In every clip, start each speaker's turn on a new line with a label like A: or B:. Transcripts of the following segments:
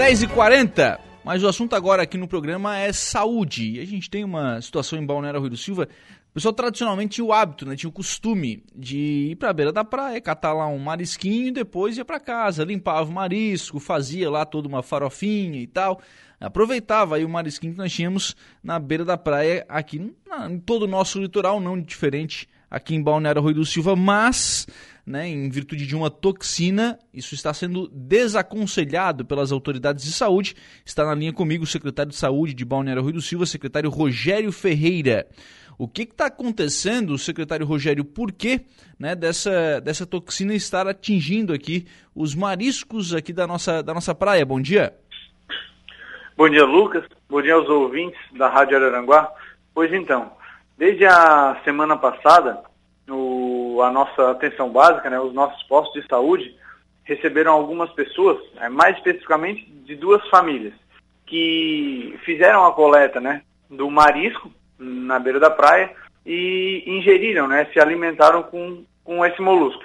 A: 10h40. Mas o assunto agora aqui no programa é saúde. E a gente tem uma situação em Balneário Rui do Silva. O pessoal tradicionalmente tinha o hábito, né, tinha o costume de ir para a beira da praia, catar lá um marisquinho e depois ia para casa, limpava o marisco, fazia lá toda uma farofinha e tal. Aproveitava aí o marisquinho que nós tínhamos na beira da praia aqui em todo o nosso litoral, não diferente aqui em Balneário Rui do Silva, mas né, em virtude de uma toxina. Isso está sendo desaconselhado pelas autoridades de saúde. Está na linha comigo o secretário de saúde de Balneário Rui do Silva, secretário Rogério Ferreira. O que está acontecendo, secretário Rogério? Por que né, dessa, dessa toxina estar atingindo aqui os mariscos aqui da nossa, da nossa praia? Bom dia.
B: Bom dia, Lucas. Bom dia aos ouvintes da Rádio Araranguá. Pois então, desde a semana passada, a nossa atenção básica, né, os nossos postos de saúde, receberam algumas pessoas, é, mais especificamente de duas famílias, que fizeram a coleta né, do marisco na beira da praia e ingeriram, né, se alimentaram com, com esse molusco.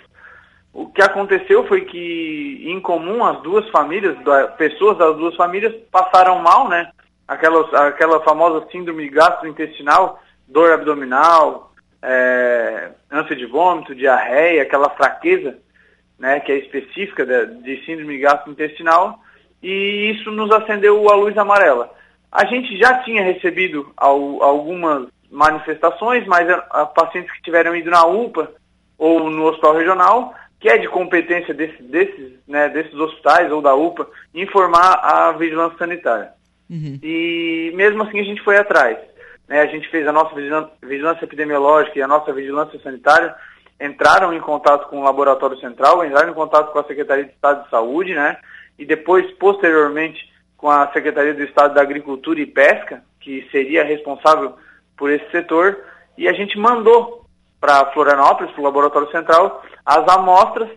B: O que aconteceu foi que, em comum, as duas famílias, pessoas das duas famílias passaram mal, né? Aquela, aquela famosa síndrome gastrointestinal, dor abdominal, é, ânsia de vômito, diarreia, aquela fraqueza, né, que é específica de, de síndrome gastrointestinal, e isso nos acendeu a luz amarela. A gente já tinha recebido ao, algumas manifestações, mas a, a, pacientes que tiveram ido na UPA ou no hospital regional, que é de competência desse, desses, né, desses hospitais ou da UPA, informar a vigilância sanitária. Uhum. E mesmo assim a gente foi atrás. Né, a gente fez a nossa vigilância epidemiológica e a nossa vigilância sanitária, entraram em contato com o Laboratório Central, entraram em contato com a Secretaria de Estado de Saúde, né? E depois, posteriormente, com a Secretaria do Estado da Agricultura e Pesca, que seria responsável por esse setor, e a gente mandou para Florianópolis, para o Laboratório Central, as amostras.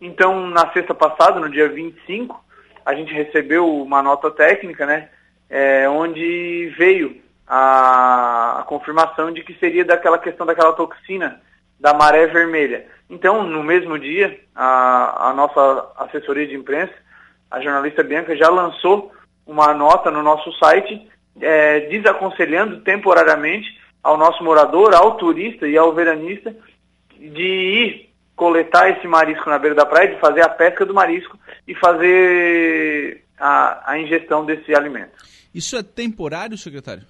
B: Então, na sexta passada, no dia 25, a gente recebeu uma nota técnica, né? É, onde veio a, a confirmação de que seria daquela questão daquela toxina da maré vermelha. Então, no mesmo dia, a, a nossa assessoria de imprensa, a jornalista Bianca, já lançou uma nota no nosso site é, desaconselhando temporariamente ao nosso morador, ao turista e ao veranista de ir coletar esse marisco na beira da praia, de fazer a pesca do marisco e fazer a, a ingestão desse alimento.
A: Isso é temporário, secretário?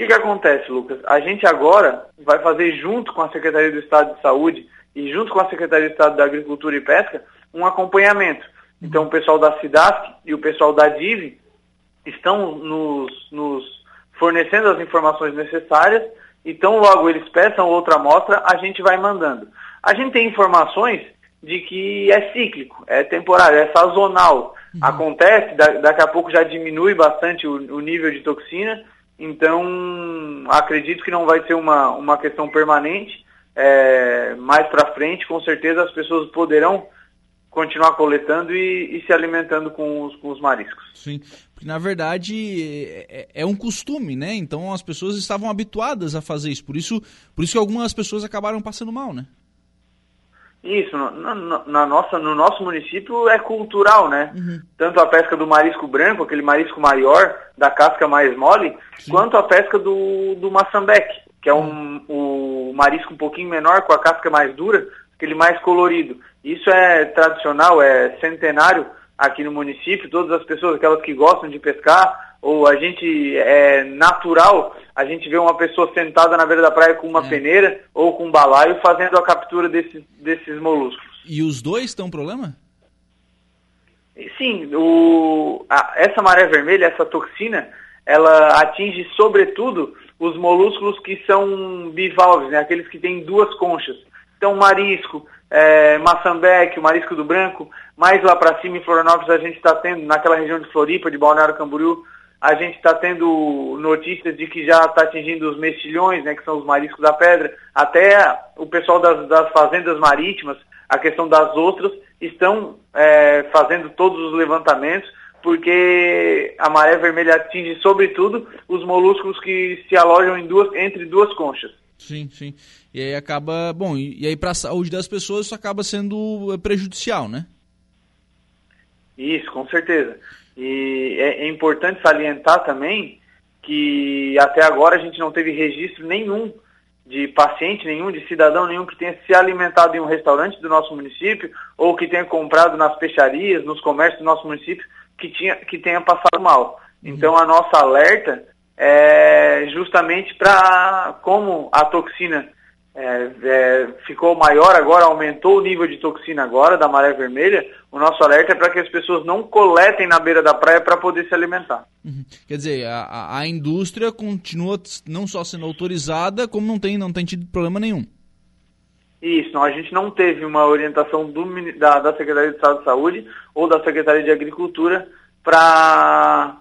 B: O que, que acontece, Lucas? A gente agora vai fazer, junto com a Secretaria do Estado de Saúde e junto com a Secretaria do Estado da Agricultura e Pesca, um acompanhamento. Então, o pessoal da SIDASC e o pessoal da DIV estão nos, nos fornecendo as informações necessárias, então logo eles peçam outra amostra, a gente vai mandando. A gente tem informações de que é cíclico, é temporário, é sazonal. Uhum. Acontece, da, daqui a pouco já diminui bastante o, o nível de toxina, então, acredito que não vai ser uma, uma questão permanente. É, mais para frente, com certeza, as pessoas poderão continuar coletando e, e se alimentando com os, com os, mariscos.
A: Sim, porque na verdade é, é, um costume, né? Então as pessoas estavam habituadas a fazer isso. Por isso, por isso que algumas pessoas acabaram passando mal, né?
B: Isso, na, na, nossa, no nosso município é cultural, né? Uhum. Tanto a pesca do marisco branco, aquele marisco maior, da casca mais mole, Sim. quanto a pesca do, do maçambeque, que é um, o marisco um pouquinho menor, com a casca mais dura, aquele mais colorido. Isso é tradicional, é centenário aqui no município, todas as pessoas, aquelas que gostam de pescar, ou a gente é natural a gente vê uma pessoa sentada na beira da praia com uma é. peneira ou com um balaio fazendo a captura desses, desses moluscos.
A: E os dois têm um problema?
B: Sim, o, a, essa maré vermelha, essa toxina, ela atinge sobretudo os molúsculos que são bivalves, né, aqueles que têm duas conchas. Então, marisco, é, maçambeque, o marisco do branco, mais lá para cima em Florianópolis a gente está tendo, naquela região de Floripa, de Balneário Camboriú, a gente está tendo notícias de que já está atingindo os mexilhões, né, que são os mariscos da pedra, até o pessoal das, das fazendas marítimas, a questão das ostras, estão é, fazendo todos os levantamentos, porque a maré vermelha atinge, sobretudo, os molúsculos que se alojam duas, entre duas conchas.
A: Sim, sim. E aí acaba, bom, e, e aí para a saúde das pessoas isso acaba sendo prejudicial, né?
B: Isso, com certeza. E é, é importante salientar também que até agora a gente não teve registro nenhum de paciente nenhum, de cidadão nenhum que tenha se alimentado em um restaurante do nosso município ou que tenha comprado nas peixarias, nos comércios do nosso município, que, tinha, que tenha passado mal. Uhum. Então a nossa alerta é justamente para como a toxina é, é, ficou maior agora, aumentou o nível de toxina agora da maré vermelha, o nosso alerta é para que as pessoas não coletem na beira da praia para poder se alimentar.
A: Uhum. Quer dizer, a, a indústria continua não só sendo autorizada, como não tem, não tem tido problema nenhum.
B: Isso, não, a gente não teve uma orientação do, da, da Secretaria de Estado de Saúde ou da Secretaria de Agricultura para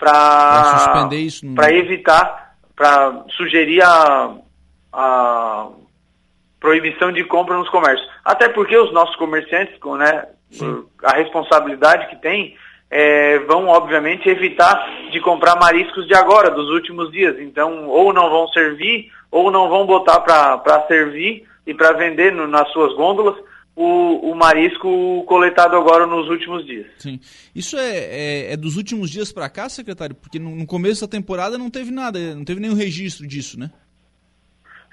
B: para evitar, para sugerir a a proibição de compra nos comércios. Até porque os nossos comerciantes, né, a responsabilidade que têm, é, vão obviamente evitar de comprar mariscos de agora, dos últimos dias. Então, ou não vão servir, ou não vão botar para servir e para vender no, nas suas gôndolas o, o, marisco coletado agora nos últimos dias.
A: Sim. Isso é, é, é dos últimos dias para cá, secretário? Porque no, no começo da temporada não teve nada, não teve nenhum registro disso, né?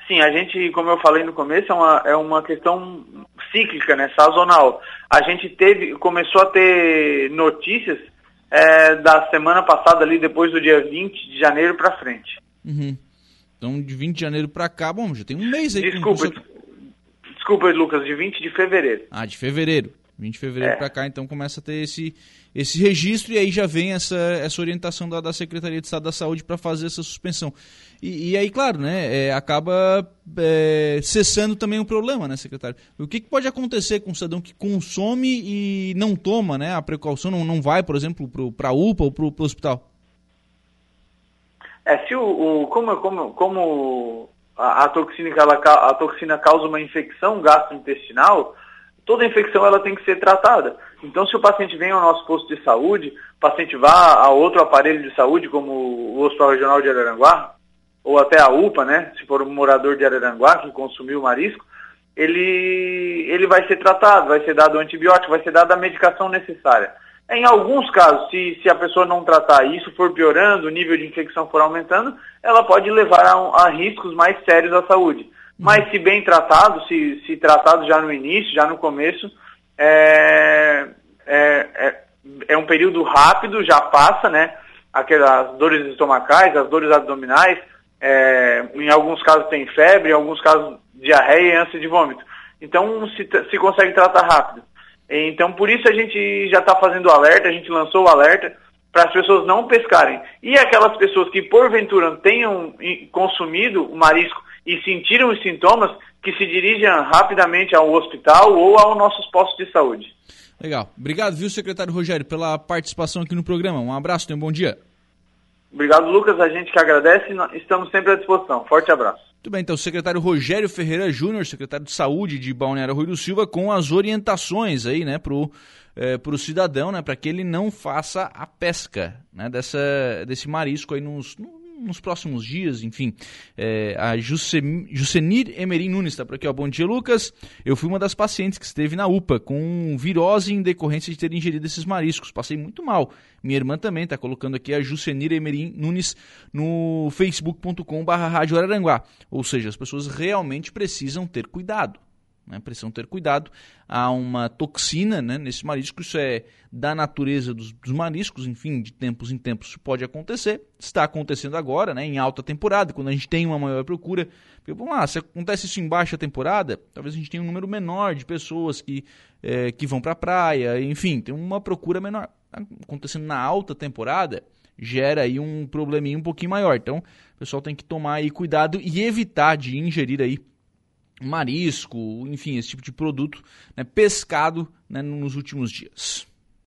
B: Sim, a gente, como eu falei no começo, é uma, é uma questão cíclica, né, sazonal. A gente teve, começou a ter notícias é, da semana passada ali, depois do dia 20 de janeiro para frente.
A: Uhum. Então, de 20 de janeiro para cá, bom, já tem um mês aí.
B: Desculpa, começou... desculpa, Lucas, de 20 de fevereiro.
A: Ah, de fevereiro. 20 de fevereiro é. para cá, então começa a ter esse, esse registro e aí já vem essa, essa orientação da, da Secretaria de Estado da Saúde para fazer essa suspensão. E, e, aí, claro, né, é, acaba é, cessando também o problema, né, secretário? O que, que, pode acontecer com um cidadão que consome e não toma né, a precaução, não, não vai, por exemplo, para a UPA ou para o hospital?
B: É, se o, o como, como, como a, a, toxina, ela, a toxina causa uma infecção gastrointestinal, toda infecção ela tem que ser tratada. Então, se o paciente vem ao nosso posto de saúde, o paciente vá a outro aparelho de saúde, como o Hospital Regional de Araranguá, ou até a UPA, né, se for um morador de Araranguá que consumiu marisco, ele, ele vai ser tratado, vai ser dado antibiótico, vai ser dada a medicação necessária. Em alguns casos, se, se a pessoa não tratar e isso for piorando, o nível de infecção for aumentando, ela pode levar a, a riscos mais sérios à saúde. Mas se bem tratado, se, se tratado já no início, já no começo, é, é, é, é um período rápido, já passa, né? Aquelas dores estomacais, as dores abdominais, é, em alguns casos tem febre, em alguns casos diarreia e ânsia de vômito. Então se, se consegue tratar rápido. Então por isso a gente já está fazendo o alerta, a gente lançou o alerta para as pessoas não pescarem. E aquelas pessoas que porventura tenham consumido o marisco e sentiram os sintomas, que se dirijam rapidamente ao hospital ou aos nossos postos de saúde.
A: Legal. Obrigado, viu, secretário Rogério, pela participação aqui no programa. Um abraço, tenha um bom dia.
B: Obrigado, Lucas. A gente que agradece estamos sempre à disposição. Forte abraço.
A: Muito bem, então o secretário Rogério Ferreira Júnior, secretário de Saúde de Balneário Rui do Silva, com as orientações aí, né, pro, é, pro cidadão, né, para que ele não faça a pesca, né, dessa, desse marisco aí nos, nos próximos dias, enfim. É, a Jusenir Emerim Nunes está por aqui, ó. Bom dia, Lucas. Eu fui uma das pacientes que esteve na UPA com virose em decorrência de ter ingerido esses mariscos. Passei muito mal. Minha irmã também está colocando aqui a Jusenir Emerim Nunes no Araranguá. Ou seja, as pessoas realmente precisam ter cuidado né? precisam ter cuidado. Há uma toxina né, nesse marisco, isso é da natureza dos, dos, mariscos, enfim, de tempos em tempos isso pode acontecer. Está acontecendo agora, né, em alta temporada, quando a gente tem uma maior procura. Porque, vamos lá, se acontece isso em baixa temporada, talvez a gente tenha um número menor de pessoas que, é, que vão para a praia, enfim, tem uma procura menor. Acontecendo na alta temporada, gera aí um probleminha um pouquinho maior. Então, o pessoal tem que tomar aí cuidado e evitar de ingerir aí marisco, enfim, esse tipo de produto né, pescado né, nos últimos dias.